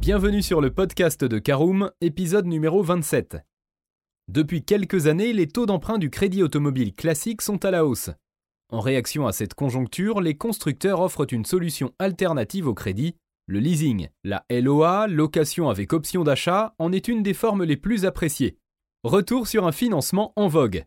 Bienvenue sur le podcast de Caroom, épisode numéro 27. Depuis quelques années, les taux d'emprunt du crédit automobile classique sont à la hausse. En réaction à cette conjoncture, les constructeurs offrent une solution alternative au crédit, le leasing. La LOA, location avec option d'achat, en est une des formes les plus appréciées. Retour sur un financement en vogue.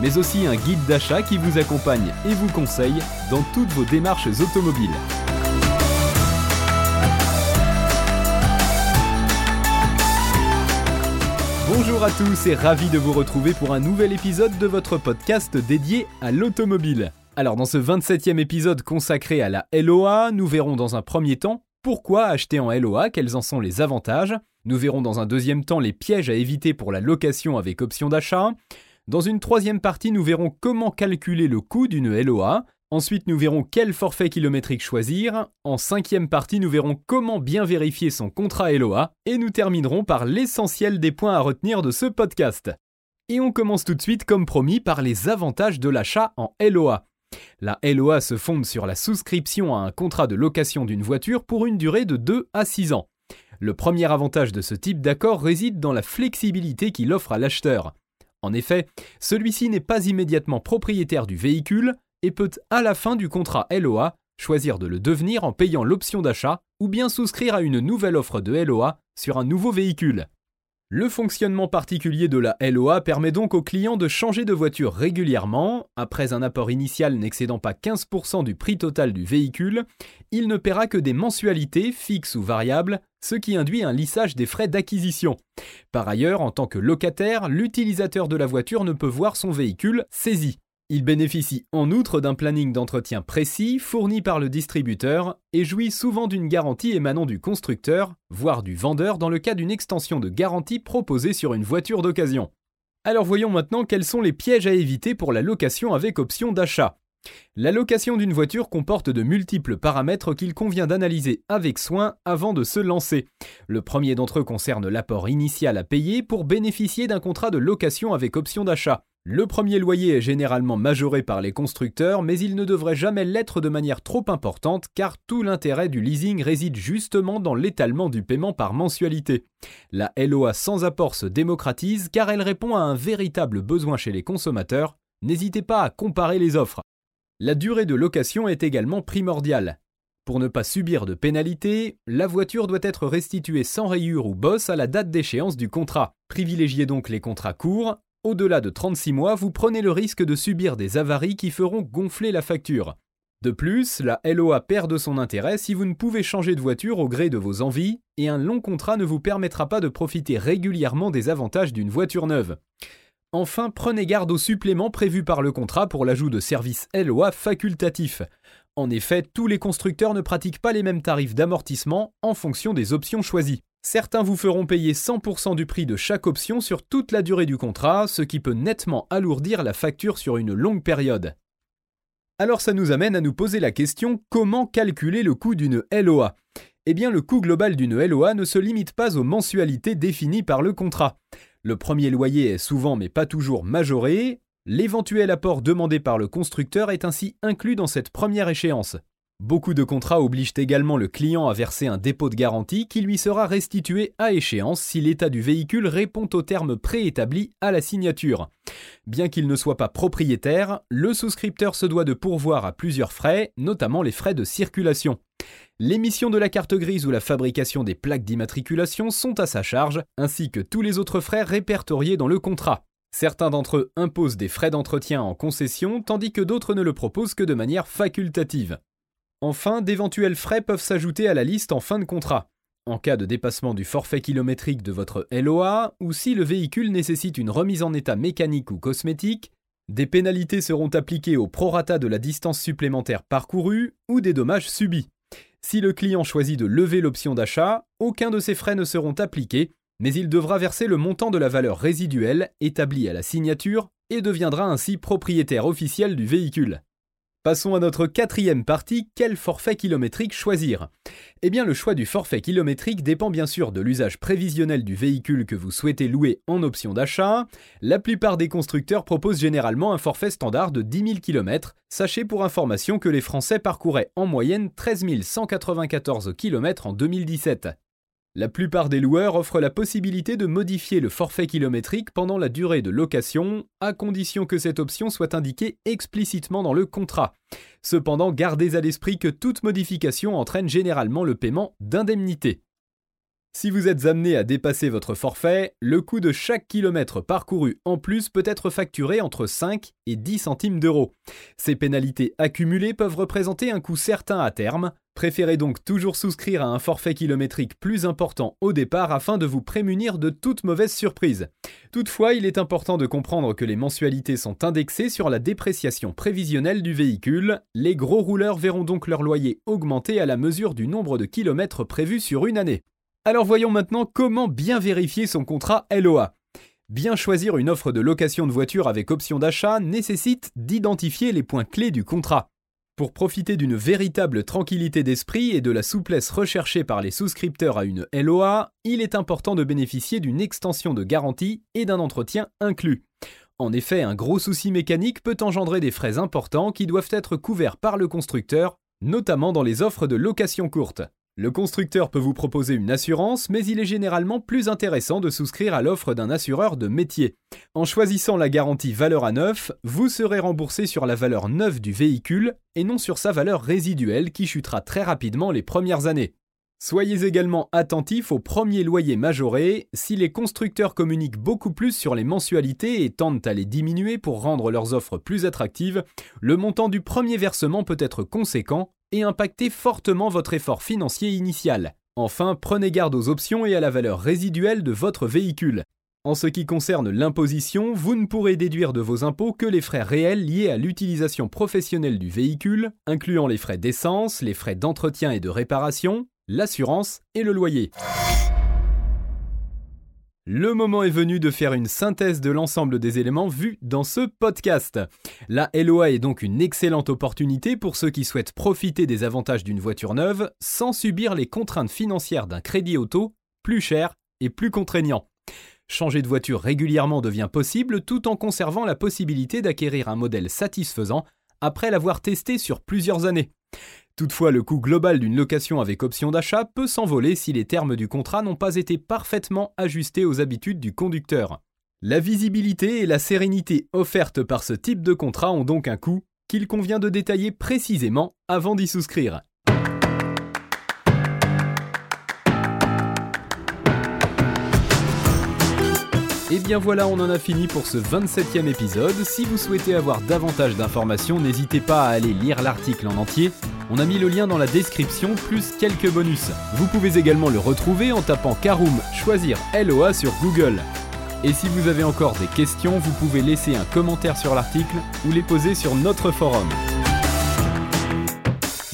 mais aussi un guide d'achat qui vous accompagne et vous conseille dans toutes vos démarches automobiles. Bonjour à tous et ravi de vous retrouver pour un nouvel épisode de votre podcast dédié à l'automobile. Alors dans ce 27e épisode consacré à la LOA, nous verrons dans un premier temps pourquoi acheter en LOA, quels en sont les avantages. Nous verrons dans un deuxième temps les pièges à éviter pour la location avec option d'achat. Dans une troisième partie, nous verrons comment calculer le coût d'une LOA. Ensuite, nous verrons quel forfait kilométrique choisir. En cinquième partie, nous verrons comment bien vérifier son contrat LOA. Et nous terminerons par l'essentiel des points à retenir de ce podcast. Et on commence tout de suite, comme promis, par les avantages de l'achat en LOA. La LOA se fonde sur la souscription à un contrat de location d'une voiture pour une durée de 2 à 6 ans. Le premier avantage de ce type d'accord réside dans la flexibilité qu'il offre à l'acheteur. En effet, celui-ci n'est pas immédiatement propriétaire du véhicule et peut, à la fin du contrat LOA, choisir de le devenir en payant l'option d'achat ou bien souscrire à une nouvelle offre de LOA sur un nouveau véhicule. Le fonctionnement particulier de la LOA permet donc au client de changer de voiture régulièrement. Après un apport initial n'excédant pas 15% du prix total du véhicule, il ne paiera que des mensualités fixes ou variables, ce qui induit un lissage des frais d'acquisition. Par ailleurs, en tant que locataire, l'utilisateur de la voiture ne peut voir son véhicule saisi. Il bénéficie en outre d'un planning d'entretien précis fourni par le distributeur et jouit souvent d'une garantie émanant du constructeur, voire du vendeur dans le cas d'une extension de garantie proposée sur une voiture d'occasion. Alors voyons maintenant quels sont les pièges à éviter pour la location avec option d'achat. La location d'une voiture comporte de multiples paramètres qu'il convient d'analyser avec soin avant de se lancer. Le premier d'entre eux concerne l'apport initial à payer pour bénéficier d'un contrat de location avec option d'achat. Le premier loyer est généralement majoré par les constructeurs, mais il ne devrait jamais l'être de manière trop importante car tout l'intérêt du leasing réside justement dans l'étalement du paiement par mensualité. La LOA sans apport se démocratise car elle répond à un véritable besoin chez les consommateurs. N'hésitez pas à comparer les offres. La durée de location est également primordiale. Pour ne pas subir de pénalités, la voiture doit être restituée sans rayure ou bosse à la date d'échéance du contrat. Privilégiez donc les contrats courts, au-delà de 36 mois, vous prenez le risque de subir des avaries qui feront gonfler la facture. De plus, la LOA perd de son intérêt si vous ne pouvez changer de voiture au gré de vos envies, et un long contrat ne vous permettra pas de profiter régulièrement des avantages d'une voiture neuve. Enfin, prenez garde aux suppléments prévus par le contrat pour l'ajout de services LOA facultatifs. En effet, tous les constructeurs ne pratiquent pas les mêmes tarifs d'amortissement en fonction des options choisies. Certains vous feront payer 100% du prix de chaque option sur toute la durée du contrat, ce qui peut nettement alourdir la facture sur une longue période. Alors ça nous amène à nous poser la question comment calculer le coût d'une LOA Eh bien le coût global d'une LOA ne se limite pas aux mensualités définies par le contrat. Le premier loyer est souvent mais pas toujours majoré, l'éventuel apport demandé par le constructeur est ainsi inclus dans cette première échéance. Beaucoup de contrats obligent également le client à verser un dépôt de garantie qui lui sera restitué à échéance si l'état du véhicule répond aux termes préétablis à la signature. Bien qu'il ne soit pas propriétaire, le souscripteur se doit de pourvoir à plusieurs frais, notamment les frais de circulation. L'émission de la carte grise ou la fabrication des plaques d'immatriculation sont à sa charge, ainsi que tous les autres frais répertoriés dans le contrat. Certains d'entre eux imposent des frais d'entretien en concession, tandis que d'autres ne le proposent que de manière facultative. Enfin, d'éventuels frais peuvent s'ajouter à la liste en fin de contrat. En cas de dépassement du forfait kilométrique de votre LOA, ou si le véhicule nécessite une remise en état mécanique ou cosmétique, des pénalités seront appliquées au prorata de la distance supplémentaire parcourue ou des dommages subis. Si le client choisit de lever l'option d'achat, aucun de ces frais ne seront appliqués, mais il devra verser le montant de la valeur résiduelle établie à la signature et deviendra ainsi propriétaire officiel du véhicule. Passons à notre quatrième partie, quel forfait kilométrique choisir? Eh bien le choix du forfait kilométrique dépend bien sûr de l'usage prévisionnel du véhicule que vous souhaitez louer en option d'achat. La plupart des constructeurs proposent généralement un forfait standard de 10 000 km. Sachez pour information que les Français parcouraient en moyenne 13 194 km en 2017. La plupart des loueurs offrent la possibilité de modifier le forfait kilométrique pendant la durée de location, à condition que cette option soit indiquée explicitement dans le contrat. Cependant, gardez à l'esprit que toute modification entraîne généralement le paiement d'indemnités. Si vous êtes amené à dépasser votre forfait, le coût de chaque kilomètre parcouru en plus peut être facturé entre 5 et 10 centimes d'euros. Ces pénalités accumulées peuvent représenter un coût certain à terme. Préférez donc toujours souscrire à un forfait kilométrique plus important au départ afin de vous prémunir de toute mauvaise surprise. Toutefois, il est important de comprendre que les mensualités sont indexées sur la dépréciation prévisionnelle du véhicule. Les gros rouleurs verront donc leur loyer augmenter à la mesure du nombre de kilomètres prévus sur une année. Alors voyons maintenant comment bien vérifier son contrat LOA. Bien choisir une offre de location de voiture avec option d'achat nécessite d'identifier les points clés du contrat. Pour profiter d'une véritable tranquillité d'esprit et de la souplesse recherchée par les souscripteurs à une LOA, il est important de bénéficier d'une extension de garantie et d'un entretien inclus. En effet, un gros souci mécanique peut engendrer des frais importants qui doivent être couverts par le constructeur, notamment dans les offres de location courte. Le constructeur peut vous proposer une assurance, mais il est généralement plus intéressant de souscrire à l'offre d'un assureur de métier. En choisissant la garantie valeur à neuf, vous serez remboursé sur la valeur neuve du véhicule et non sur sa valeur résiduelle qui chutera très rapidement les premières années. Soyez également attentif aux premiers loyers majorés. Si les constructeurs communiquent beaucoup plus sur les mensualités et tendent à les diminuer pour rendre leurs offres plus attractives, le montant du premier versement peut être conséquent et impacter fortement votre effort financier initial. Enfin, prenez garde aux options et à la valeur résiduelle de votre véhicule. En ce qui concerne l'imposition, vous ne pourrez déduire de vos impôts que les frais réels liés à l'utilisation professionnelle du véhicule, incluant les frais d'essence, les frais d'entretien et de réparation, l'assurance et le loyer. Le moment est venu de faire une synthèse de l'ensemble des éléments vus dans ce podcast. La LOA est donc une excellente opportunité pour ceux qui souhaitent profiter des avantages d'une voiture neuve sans subir les contraintes financières d'un crédit auto plus cher et plus contraignant. Changer de voiture régulièrement devient possible tout en conservant la possibilité d'acquérir un modèle satisfaisant après l'avoir testé sur plusieurs années. Toutefois, le coût global d'une location avec option d'achat peut s'envoler si les termes du contrat n'ont pas été parfaitement ajustés aux habitudes du conducteur. La visibilité et la sérénité offertes par ce type de contrat ont donc un coût qu'il convient de détailler précisément avant d'y souscrire. Et bien voilà, on en a fini pour ce 27e épisode. Si vous souhaitez avoir davantage d'informations, n'hésitez pas à aller lire l'article en entier. On a mis le lien dans la description plus quelques bonus. Vous pouvez également le retrouver en tapant Karoom choisir LOA sur Google. Et si vous avez encore des questions, vous pouvez laisser un commentaire sur l'article ou les poser sur notre forum.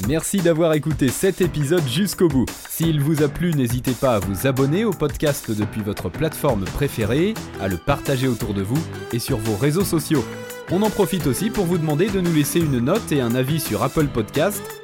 Merci d'avoir écouté cet épisode jusqu'au bout. S'il vous a plu, n'hésitez pas à vous abonner au podcast depuis votre plateforme préférée, à le partager autour de vous et sur vos réseaux sociaux. On en profite aussi pour vous demander de nous laisser une note et un avis sur Apple Podcast